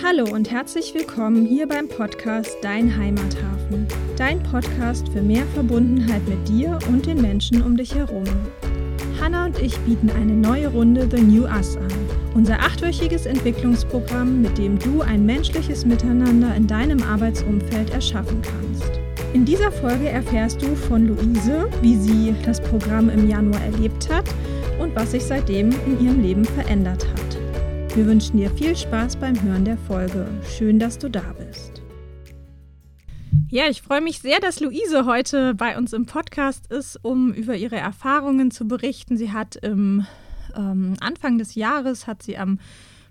Hallo und herzlich willkommen hier beim Podcast Dein Heimathafen. Dein Podcast für mehr Verbundenheit mit dir und den Menschen um dich herum. Hanna und ich bieten eine neue Runde The New Us an. Unser achtwöchiges Entwicklungsprogramm, mit dem du ein menschliches Miteinander in deinem Arbeitsumfeld erschaffen kannst. In dieser Folge erfährst du von Luise, wie sie das Programm im Januar erlebt hat und was sich seitdem in ihrem Leben verändert hat. Wir wünschen dir viel Spaß beim Hören der Folge. Schön, dass du da bist. Ja, ich freue mich sehr, dass Luise heute bei uns im Podcast ist, um über ihre Erfahrungen zu berichten. Sie hat im ähm, Anfang des Jahres hat sie am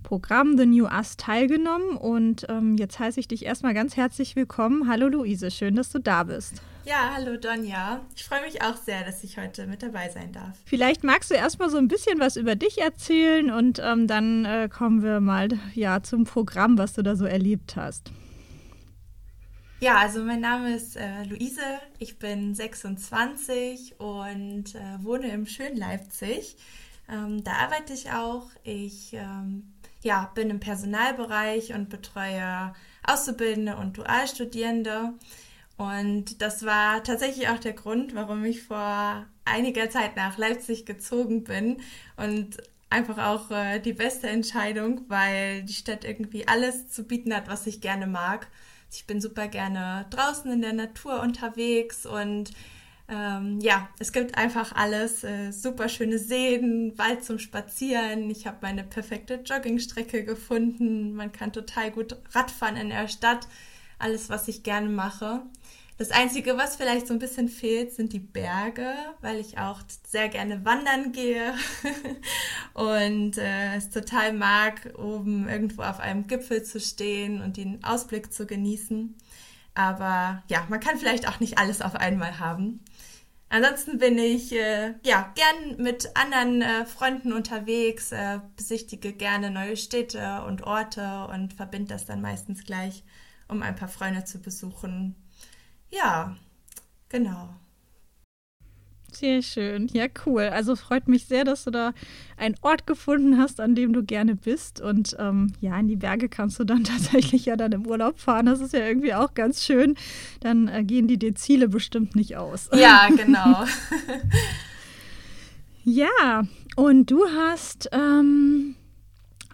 Programm The New Us teilgenommen und ähm, jetzt heiße ich dich erstmal ganz herzlich willkommen. Hallo Luise, schön, dass du da bist. Ja, hallo Donja. Ich freue mich auch sehr, dass ich heute mit dabei sein darf. Vielleicht magst du erstmal so ein bisschen was über dich erzählen und ähm, dann äh, kommen wir mal ja, zum Programm, was du da so erlebt hast. Ja, also mein Name ist äh, Luise, ich bin 26 und äh, wohne im schönen Leipzig. Ähm, da arbeite ich auch. Ich ähm, ja, bin im Personalbereich und betreue Auszubildende und Dualstudierende. Und das war tatsächlich auch der Grund, warum ich vor einiger Zeit nach Leipzig gezogen bin und einfach auch äh, die beste Entscheidung, weil die Stadt irgendwie alles zu bieten hat, was ich gerne mag. Ich bin super gerne draußen in der Natur unterwegs und ähm, ja, es gibt einfach alles. Äh, super schöne Seen, Wald zum Spazieren. Ich habe meine perfekte Joggingstrecke gefunden. Man kann total gut Radfahren in der Stadt. Alles, was ich gerne mache. Das Einzige, was vielleicht so ein bisschen fehlt, sind die Berge, weil ich auch sehr gerne wandern gehe und äh, es total mag, oben irgendwo auf einem Gipfel zu stehen und den Ausblick zu genießen. Aber ja, man kann vielleicht auch nicht alles auf einmal haben. Ansonsten bin ich äh, ja gern mit anderen äh, Freunden unterwegs, äh, besichtige gerne neue Städte und Orte und verbinde das dann meistens gleich, um ein paar Freunde zu besuchen. Ja, genau. Sehr schön. Ja, cool. Also freut mich sehr, dass du da einen Ort gefunden hast, an dem du gerne bist. Und ähm, ja, in die Berge kannst du dann tatsächlich ja dann im Urlaub fahren. Das ist ja irgendwie auch ganz schön. Dann äh, gehen die dir Ziele bestimmt nicht aus. Ja, genau. ja, und du hast ähm,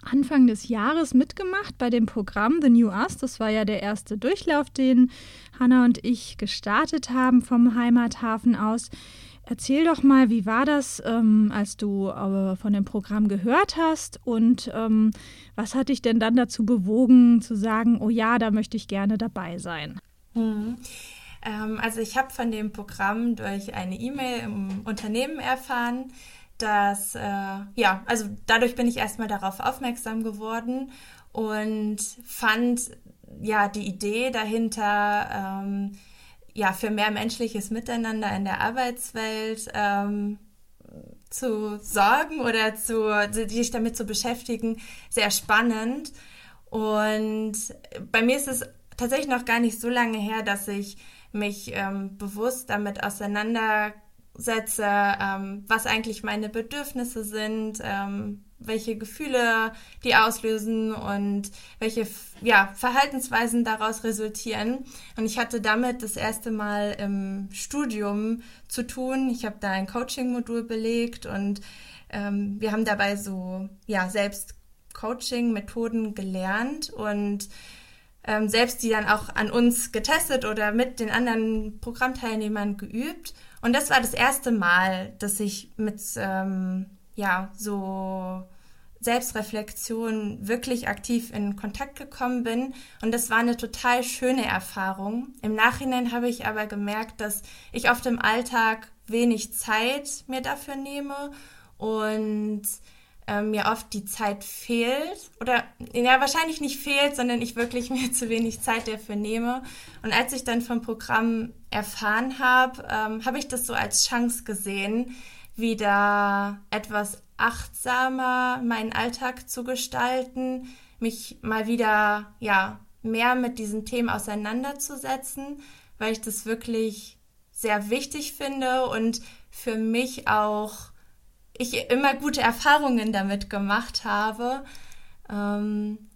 Anfang des Jahres mitgemacht bei dem Programm The New Us. Das war ja der erste Durchlauf, den Hanna und ich gestartet haben vom Heimathafen aus. Erzähl doch mal, wie war das, ähm, als du äh, von dem Programm gehört hast und ähm, was hat dich denn dann dazu bewogen zu sagen, oh ja, da möchte ich gerne dabei sein? Mhm. Ähm, also ich habe von dem Programm durch eine E-Mail im Unternehmen erfahren, dass, äh, ja, also dadurch bin ich erstmal darauf aufmerksam geworden und fand ja die Idee dahinter, ähm, ja, für mehr menschliches Miteinander in der Arbeitswelt ähm, zu sorgen oder zu, sich damit zu beschäftigen, sehr spannend. Und bei mir ist es tatsächlich noch gar nicht so lange her, dass ich mich ähm, bewusst damit auseinandersetze, ähm, was eigentlich meine Bedürfnisse sind, ähm, welche Gefühle die auslösen und welche ja, Verhaltensweisen daraus resultieren. Und ich hatte damit das erste Mal im Studium zu tun. Ich habe da ein Coaching-Modul belegt und ähm, wir haben dabei so ja, selbst Coaching-Methoden gelernt und ähm, selbst die dann auch an uns getestet oder mit den anderen Programmteilnehmern geübt. Und das war das erste Mal, dass ich mit ähm, ja so Selbstreflexion wirklich aktiv in Kontakt gekommen bin. Und das war eine total schöne Erfahrung. Im Nachhinein habe ich aber gemerkt, dass ich oft im Alltag wenig Zeit mir dafür nehme und äh, mir oft die Zeit fehlt. Oder ja, wahrscheinlich nicht fehlt, sondern ich wirklich mir zu wenig Zeit dafür nehme. Und als ich dann vom Programm erfahren habe, ähm, habe ich das so als Chance gesehen, wieder etwas achtsamer meinen Alltag zu gestalten, mich mal wieder ja mehr mit diesen Themen auseinanderzusetzen, weil ich das wirklich sehr wichtig finde und für mich auch ich immer gute Erfahrungen damit gemacht habe. Ähm,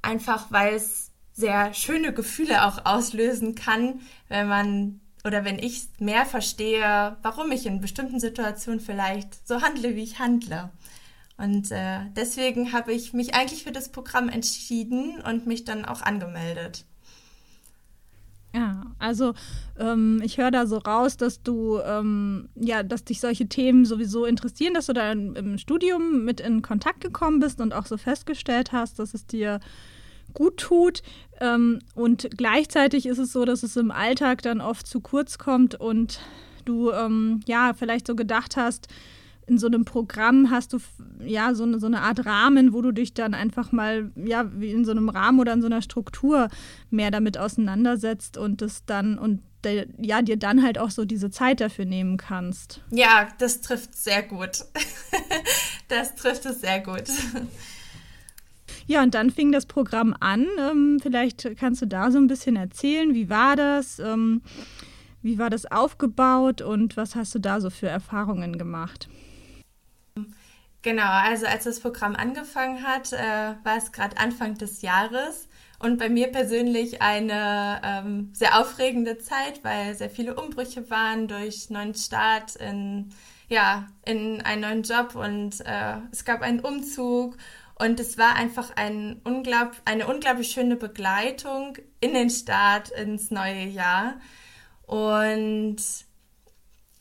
einfach weil es sehr schöne Gefühle auch auslösen kann, wenn man oder wenn ich mehr verstehe, warum ich in bestimmten Situationen vielleicht so handle, wie ich handle. Und äh, deswegen habe ich mich eigentlich für das Programm entschieden und mich dann auch angemeldet. Ja, also ähm, ich höre da so raus, dass du, ähm, ja, dass dich solche Themen sowieso interessieren, dass du da im, Studium mit in Kontakt gekommen bist und auch so festgestellt hast, dass es dir gut tut. Ähm, und gleichzeitig ist es so, dass es im Alltag dann oft zu kurz kommt und du ähm, ja vielleicht so gedacht hast, in so einem Programm hast du ja so eine, so eine Art Rahmen, wo du dich dann einfach mal, ja, wie in so einem Rahmen oder in so einer Struktur mehr damit auseinandersetzt und das dann und de, ja, dir dann halt auch so diese Zeit dafür nehmen kannst. Ja, das trifft sehr gut. das trifft es sehr gut. Ja, und dann fing das Programm an. Ähm, vielleicht kannst du da so ein bisschen erzählen, wie war das? Ähm, wie war das aufgebaut und was hast du da so für Erfahrungen gemacht? Genau, also als das Programm angefangen hat, äh, war es gerade Anfang des Jahres und bei mir persönlich eine ähm, sehr aufregende Zeit, weil sehr viele Umbrüche waren durch neuen Start in, ja, in einen neuen Job und äh, es gab einen Umzug und es war einfach ein unglaub, eine unglaublich schöne Begleitung in den Start ins neue Jahr. Und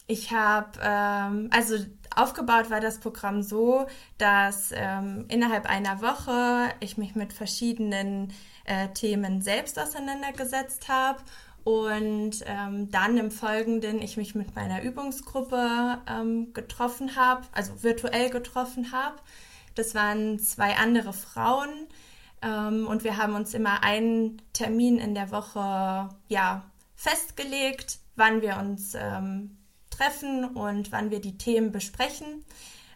ich habe, ähm, also aufgebaut war das Programm so, dass ähm, innerhalb einer Woche ich mich mit verschiedenen äh, Themen selbst auseinandergesetzt habe und ähm, dann im Folgenden ich mich mit meiner Übungsgruppe ähm, getroffen habe, also virtuell getroffen habe. Das waren zwei andere Frauen ähm, und wir haben uns immer einen Termin in der Woche ja, festgelegt, wann wir uns ähm, treffen und wann wir die Themen besprechen.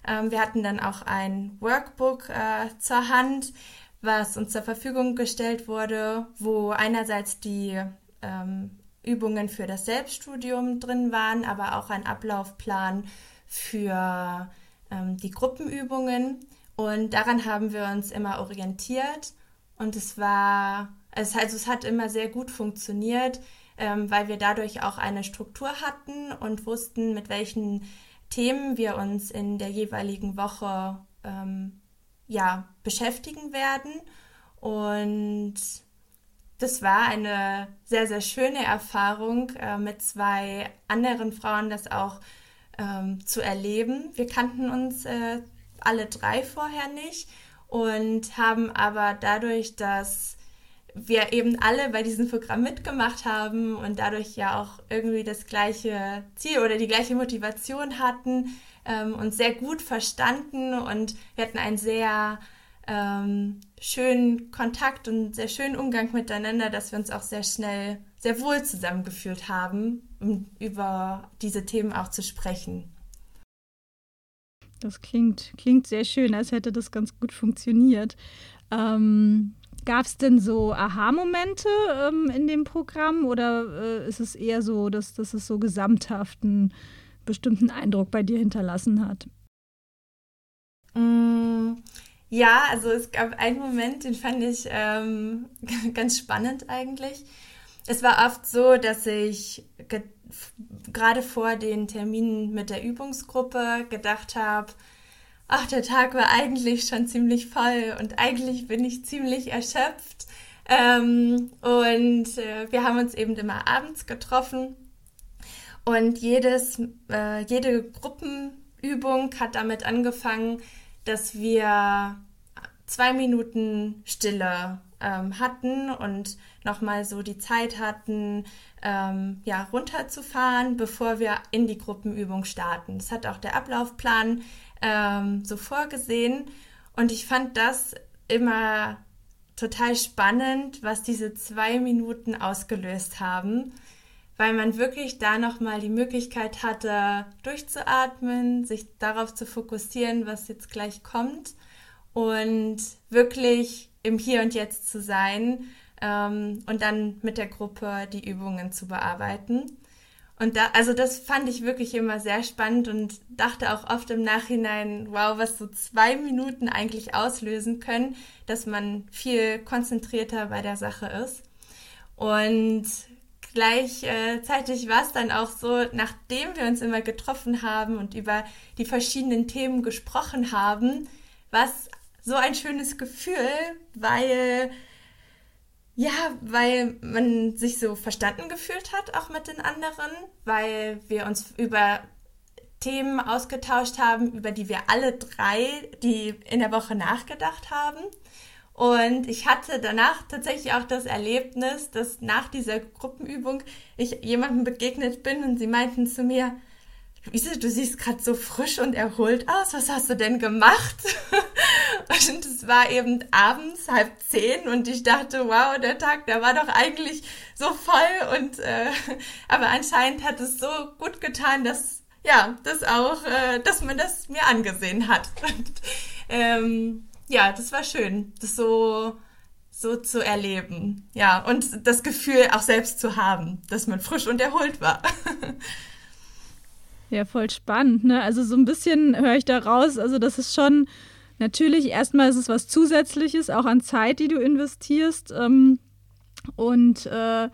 Ähm, wir hatten dann auch ein Workbook äh, zur Hand, was uns zur Verfügung gestellt wurde, wo einerseits die ähm, Übungen für das Selbststudium drin waren, aber auch ein Ablaufplan für ähm, die Gruppenübungen. Und daran haben wir uns immer orientiert. Und es war, also es hat immer sehr gut funktioniert ähm, weil wir dadurch auch eine Struktur hatten und wussten, mit welchen Themen wir uns in der jeweiligen Woche ähm, ja, beschäftigen werden. Und das war eine sehr, sehr schöne Erfahrung, äh, mit zwei anderen Frauen das auch ähm, zu erleben. Wir kannten uns äh, alle drei vorher nicht und haben aber dadurch, dass wir eben alle bei diesem Programm mitgemacht haben und dadurch ja auch irgendwie das gleiche Ziel oder die gleiche Motivation hatten, ähm, uns sehr gut verstanden und wir hatten einen sehr ähm, schönen Kontakt und sehr schönen Umgang miteinander, dass wir uns auch sehr schnell sehr wohl zusammengefühlt haben, um über diese Themen auch zu sprechen. Das klingt, klingt sehr schön, als hätte das ganz gut funktioniert. Ähm, Gab es denn so Aha-Momente ähm, in dem Programm oder äh, ist es eher so, dass, dass es so gesamthaft einen bestimmten Eindruck bei dir hinterlassen hat? Mm, ja, also es gab einen Moment, den fand ich ähm, ganz spannend eigentlich. Es war oft so, dass ich gerade vor den Terminen mit der Übungsgruppe gedacht habe, ach, der Tag war eigentlich schon ziemlich voll und eigentlich bin ich ziemlich erschöpft. Ähm, und äh, wir haben uns eben immer abends getroffen und jedes, äh, jede Gruppenübung hat damit angefangen, dass wir zwei Minuten Stille ähm, hatten und nochmal so die Zeit hatten, ähm, ja, runterzufahren, bevor wir in die Gruppenübung starten. Das hat auch der Ablaufplan ähm, so vorgesehen. Und ich fand das immer total spannend, was diese zwei Minuten ausgelöst haben, weil man wirklich da nochmal die Möglichkeit hatte, durchzuatmen, sich darauf zu fokussieren, was jetzt gleich kommt und wirklich im Hier und Jetzt zu sein ähm, und dann mit der Gruppe die Übungen zu bearbeiten. Und da, also das fand ich wirklich immer sehr spannend und dachte auch oft im Nachhinein, wow, was so zwei Minuten eigentlich auslösen können, dass man viel konzentrierter bei der Sache ist. Und gleichzeitig war es dann auch so, nachdem wir uns immer getroffen haben und über die verschiedenen Themen gesprochen haben, war es so ein schönes Gefühl, weil ja, weil man sich so verstanden gefühlt hat, auch mit den anderen, weil wir uns über Themen ausgetauscht haben, über die wir alle drei, die in der Woche nachgedacht haben. Und ich hatte danach tatsächlich auch das Erlebnis, dass nach dieser Gruppenübung ich jemandem begegnet bin und sie meinten zu mir, Luise, du siehst gerade so frisch und erholt aus. Was hast du denn gemacht? und es war eben abends halb zehn und ich dachte, wow, der Tag, der war doch eigentlich so voll und äh, aber anscheinend hat es so gut getan, dass ja, das auch, äh, dass man das mir angesehen hat. Und, ähm, ja, das war schön, das so so zu erleben. Ja, und das Gefühl auch selbst zu haben, dass man frisch und erholt war. Ja, voll spannend. Ne? Also so ein bisschen höre ich da raus. Also das ist schon natürlich erstmal ist es was Zusätzliches, auch an Zeit, die du investierst. Ähm, und äh,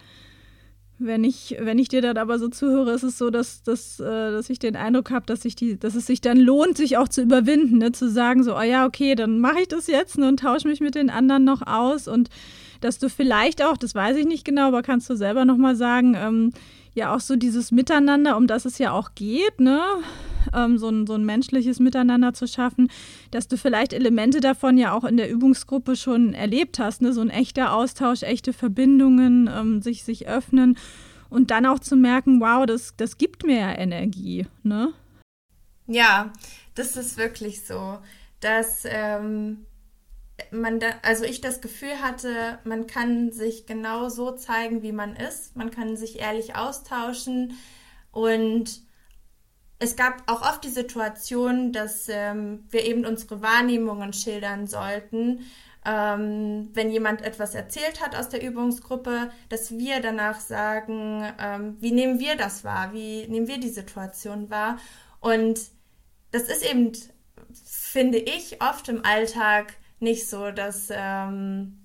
wenn ich, wenn ich dir dann aber so zuhöre, ist es so, dass, dass, äh, dass ich den Eindruck habe, dass, dass es sich dann lohnt, sich auch zu überwinden, ne? zu sagen, so, oh ja, okay, dann mache ich das jetzt ne? und tausche mich mit den anderen noch aus und dass du vielleicht auch, das weiß ich nicht genau, aber kannst du selber nochmal sagen, ähm, ja auch so dieses Miteinander, um das es ja auch geht, ne? Ähm, so, ein, so ein menschliches Miteinander zu schaffen, dass du vielleicht Elemente davon ja auch in der Übungsgruppe schon erlebt hast, ne? So ein echter Austausch, echte Verbindungen, ähm, sich, sich öffnen und dann auch zu merken, wow, das, das gibt mir ja Energie, ne? Ja, das ist wirklich so, dass ähm, man da, also ich das Gefühl hatte, man kann sich genau so zeigen, wie man ist. Man kann sich ehrlich austauschen und es gab auch oft die Situation, dass ähm, wir eben unsere Wahrnehmungen schildern sollten. Ähm, wenn jemand etwas erzählt hat aus der Übungsgruppe, dass wir danach sagen, ähm, wie nehmen wir das wahr, wie nehmen wir die Situation wahr. Und das ist eben, finde ich, oft im Alltag nicht so, dass ähm,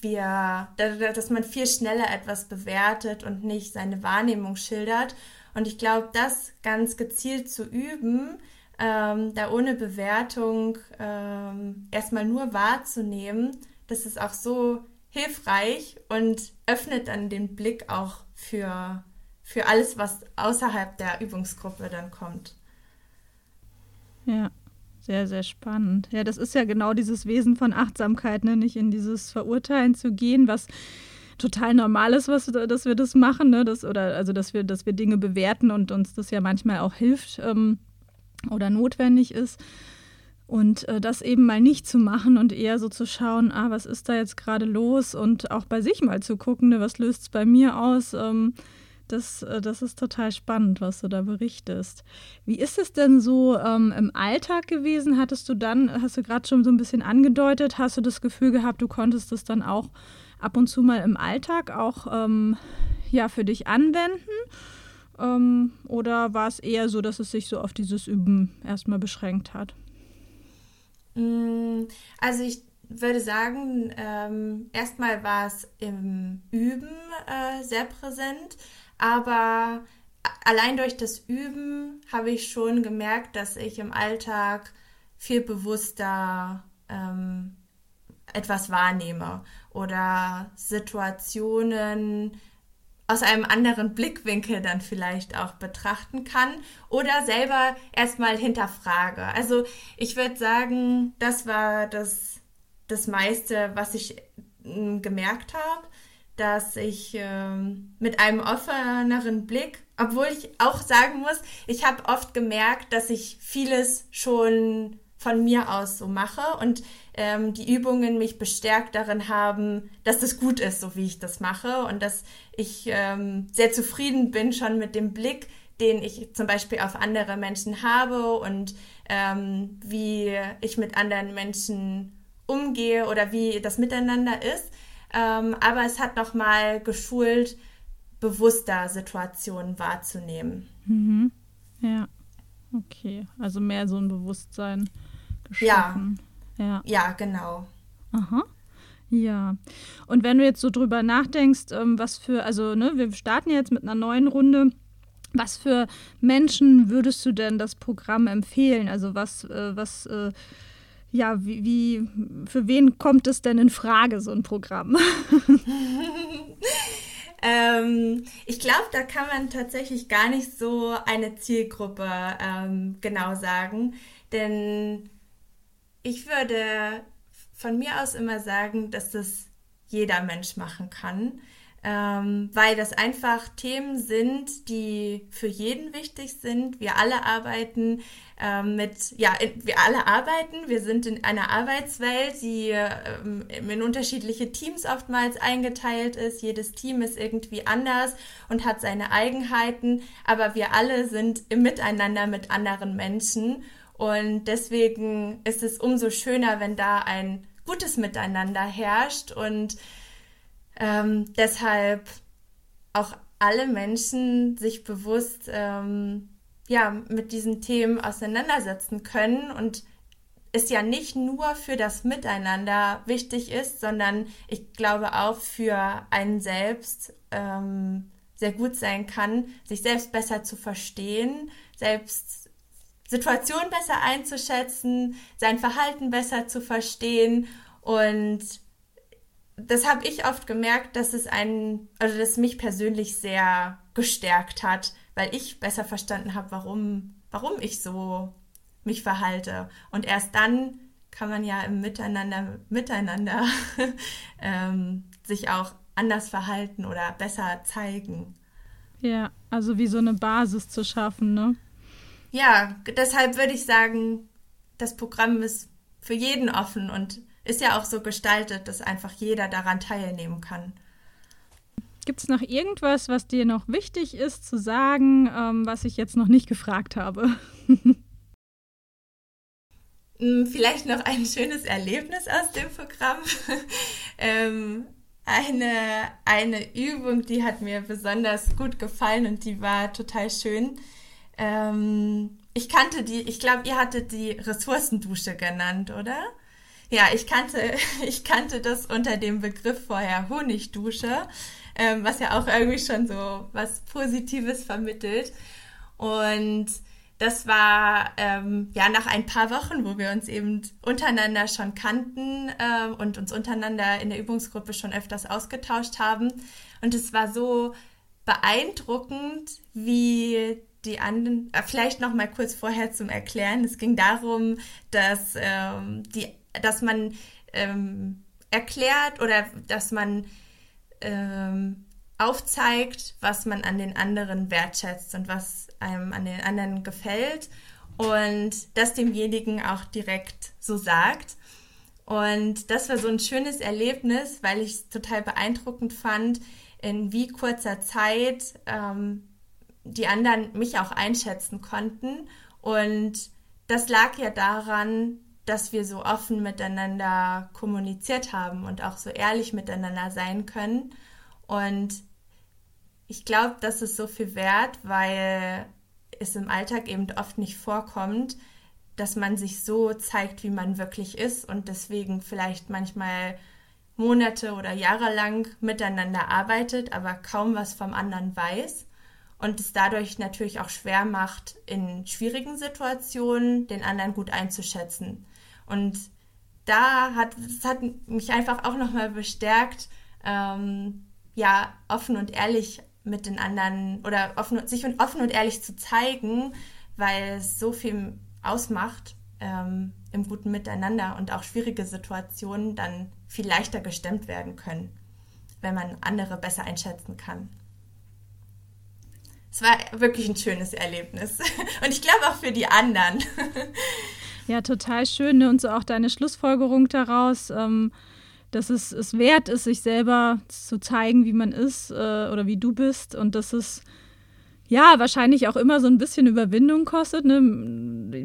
wir, dass man viel schneller etwas bewertet und nicht seine Wahrnehmung schildert. Und ich glaube, das ganz gezielt zu üben, ähm, da ohne Bewertung ähm, erstmal nur wahrzunehmen, das ist auch so hilfreich und öffnet dann den Blick auch für, für alles, was außerhalb der Übungsgruppe dann kommt. Ja, sehr, sehr spannend. Ja, das ist ja genau dieses Wesen von Achtsamkeit, ne? nicht in dieses Verurteilen zu gehen, was total normal ist, was, dass wir das machen, ne? das, oder also dass wir, dass wir Dinge bewerten und uns das ja manchmal auch hilft ähm, oder notwendig ist. Und äh, das eben mal nicht zu machen und eher so zu schauen, ah, was ist da jetzt gerade los und auch bei sich mal zu gucken, ne, was löst es bei mir aus. Ähm, das, äh, das ist total spannend, was du da berichtest. Wie ist es denn so ähm, im Alltag gewesen? Hattest du dann, hast du gerade schon so ein bisschen angedeutet, hast du das Gefühl gehabt, du konntest es dann auch ab und zu mal im Alltag auch ähm, ja, für dich anwenden? Ähm, oder war es eher so, dass es sich so auf dieses Üben erstmal beschränkt hat? Mm, also ich würde sagen, ähm, erstmal war es im Üben äh, sehr präsent. Aber allein durch das Üben habe ich schon gemerkt, dass ich im Alltag viel bewusster ähm, etwas wahrnehme oder Situationen aus einem anderen Blickwinkel dann vielleicht auch betrachten kann oder selber erstmal hinterfrage. Also ich würde sagen, das war das, das meiste, was ich mm, gemerkt habe dass ich ähm, mit einem offeneren Blick, obwohl ich auch sagen muss, ich habe oft gemerkt, dass ich vieles schon von mir aus so mache und ähm, die Übungen mich bestärkt darin haben, dass das gut ist, so wie ich das mache und dass ich ähm, sehr zufrieden bin schon mit dem Blick, den ich zum Beispiel auf andere Menschen habe und ähm, wie ich mit anderen Menschen umgehe oder wie das miteinander ist. Ähm, aber es hat nochmal geschult, bewusster Situationen wahrzunehmen. Mhm. Ja, okay. Also mehr so ein Bewusstsein geschaffen. Ja, ja. ja genau. Aha. Ja. Und wenn du jetzt so drüber nachdenkst, ähm, was für, also ne, wir starten jetzt mit einer neuen Runde. Was für Menschen würdest du denn das Programm empfehlen? Also was, äh, was, äh, ja, wie, wie, für wen kommt es denn in Frage, so ein Programm? ähm, ich glaube, da kann man tatsächlich gar nicht so eine Zielgruppe ähm, genau sagen, denn ich würde von mir aus immer sagen, dass das jeder Mensch machen kann, ähm, weil das einfach Themen sind, die für jeden wichtig sind. Wir alle arbeiten ähm, mit, ja, wir alle arbeiten. Wir sind in einer Arbeitswelt, die ähm, in unterschiedliche Teams oftmals eingeteilt ist. Jedes Team ist irgendwie anders und hat seine Eigenheiten, aber wir alle sind im Miteinander mit anderen Menschen. Und deswegen ist es umso schöner, wenn da ein gutes Miteinander herrscht und ähm, deshalb auch alle Menschen sich bewusst ähm, ja, mit diesen Themen auseinandersetzen können und es ja nicht nur für das Miteinander wichtig ist, sondern ich glaube auch für einen selbst ähm, sehr gut sein kann, sich selbst besser zu verstehen, selbst Situationen besser einzuschätzen, sein Verhalten besser zu verstehen und das habe ich oft gemerkt, dass es einen, also dass mich persönlich sehr gestärkt hat, weil ich besser verstanden habe, warum, warum ich so mich verhalte. Und erst dann kann man ja im Miteinander, miteinander ähm, sich auch anders verhalten oder besser zeigen. Ja, also wie so eine Basis zu schaffen, ne? Ja, deshalb würde ich sagen, das Programm ist für jeden offen und ist ja auch so gestaltet, dass einfach jeder daran teilnehmen kann. Gibt es noch irgendwas, was dir noch wichtig ist zu sagen, ähm, was ich jetzt noch nicht gefragt habe? Hm, vielleicht noch ein schönes Erlebnis aus dem Programm. ähm, eine, eine Übung, die hat mir besonders gut gefallen und die war total schön. Ähm, ich kannte die, ich glaube, ihr hattet die Ressourcendusche genannt, oder? Ja, ich kannte, ich kannte das unter dem Begriff vorher Honigdusche, ähm, was ja auch irgendwie schon so was Positives vermittelt. Und das war ähm, ja nach ein paar Wochen, wo wir uns eben untereinander schon kannten äh, und uns untereinander in der Übungsgruppe schon öfters ausgetauscht haben. Und es war so beeindruckend, wie die anderen, äh, vielleicht noch mal kurz vorher zum Erklären. Es ging darum, dass ähm, die dass man ähm, erklärt oder dass man ähm, aufzeigt, was man an den anderen wertschätzt und was einem an den anderen gefällt und das demjenigen auch direkt so sagt. Und das war so ein schönes Erlebnis, weil ich es total beeindruckend fand, in wie kurzer Zeit ähm, die anderen mich auch einschätzen konnten. Und das lag ja daran, dass wir so offen miteinander kommuniziert haben und auch so ehrlich miteinander sein können. Und ich glaube, das ist so viel wert, weil es im Alltag eben oft nicht vorkommt, dass man sich so zeigt, wie man wirklich ist und deswegen vielleicht manchmal Monate oder Jahre lang miteinander arbeitet, aber kaum was vom anderen weiß und es dadurch natürlich auch schwer macht, in schwierigen Situationen den anderen gut einzuschätzen. Und da hat es hat mich einfach auch nochmal bestärkt, ähm, ja, offen und ehrlich mit den anderen oder offen, sich offen und ehrlich zu zeigen, weil es so viel ausmacht ähm, im guten Miteinander und auch schwierige Situationen dann viel leichter gestemmt werden können, wenn man andere besser einschätzen kann. Es war wirklich ein schönes Erlebnis und ich glaube auch für die anderen. Ja, total schön. Ne? Und so auch deine Schlussfolgerung daraus, ähm, dass es, es wert ist, sich selber zu zeigen, wie man ist äh, oder wie du bist. Und dass es ja wahrscheinlich auch immer so ein bisschen Überwindung kostet. Ne?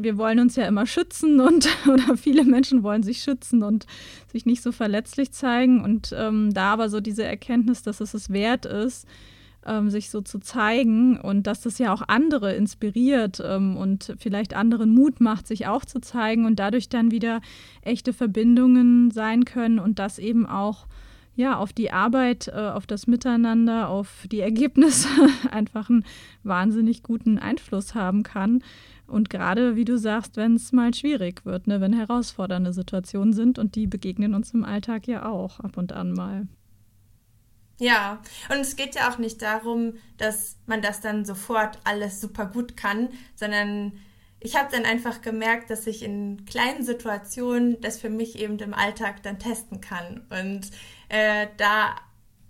Wir wollen uns ja immer schützen und oder viele Menschen wollen sich schützen und sich nicht so verletzlich zeigen. Und ähm, da aber so diese Erkenntnis, dass es es wert ist, ähm, sich so zu zeigen und dass das ja auch andere inspiriert ähm, und vielleicht anderen Mut macht, sich auch zu zeigen und dadurch dann wieder echte Verbindungen sein können und das eben auch ja, auf die Arbeit, äh, auf das Miteinander, auf die Ergebnisse einfach einen wahnsinnig guten Einfluss haben kann. Und gerade, wie du sagst, wenn es mal schwierig wird, ne, wenn herausfordernde Situationen sind und die begegnen uns im Alltag ja auch ab und an mal. Ja, und es geht ja auch nicht darum, dass man das dann sofort alles super gut kann, sondern ich habe dann einfach gemerkt, dass ich in kleinen Situationen das für mich eben im Alltag dann testen kann und äh, da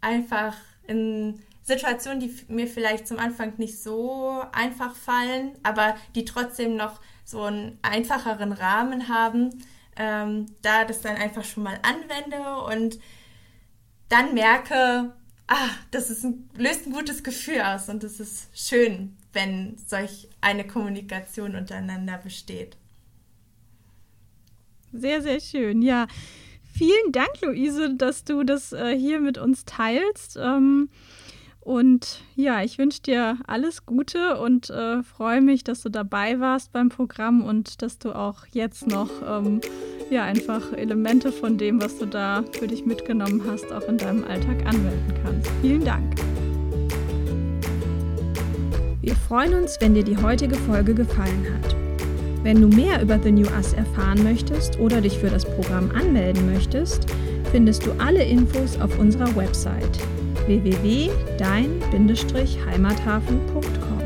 einfach in Situationen, die mir vielleicht zum Anfang nicht so einfach fallen, aber die trotzdem noch so einen einfacheren Rahmen haben, ähm, da das dann einfach schon mal anwende und dann merke, ah, das ist ein, löst ein gutes Gefühl aus und es ist schön, wenn solch eine Kommunikation untereinander besteht. Sehr, sehr schön, ja. Vielen Dank, Luise, dass du das äh, hier mit uns teilst. Ähm, und ja, ich wünsche dir alles Gute und äh, freue mich, dass du dabei warst beim Programm und dass du auch jetzt noch ähm, ja, einfach Elemente von dem, was du da für dich mitgenommen hast, auch in deinem Alltag anwenden kannst. Vielen Dank. Wir freuen uns, wenn dir die heutige Folge gefallen hat. Wenn du mehr über The New Us erfahren möchtest oder dich für das Programm anmelden möchtest, findest du alle Infos auf unserer Website www.dein-heimathafen.com.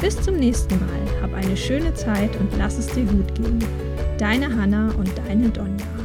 Bis zum nächsten Mal, hab eine schöne Zeit und lass es dir gut gehen. Deine Hanna und deine Donja.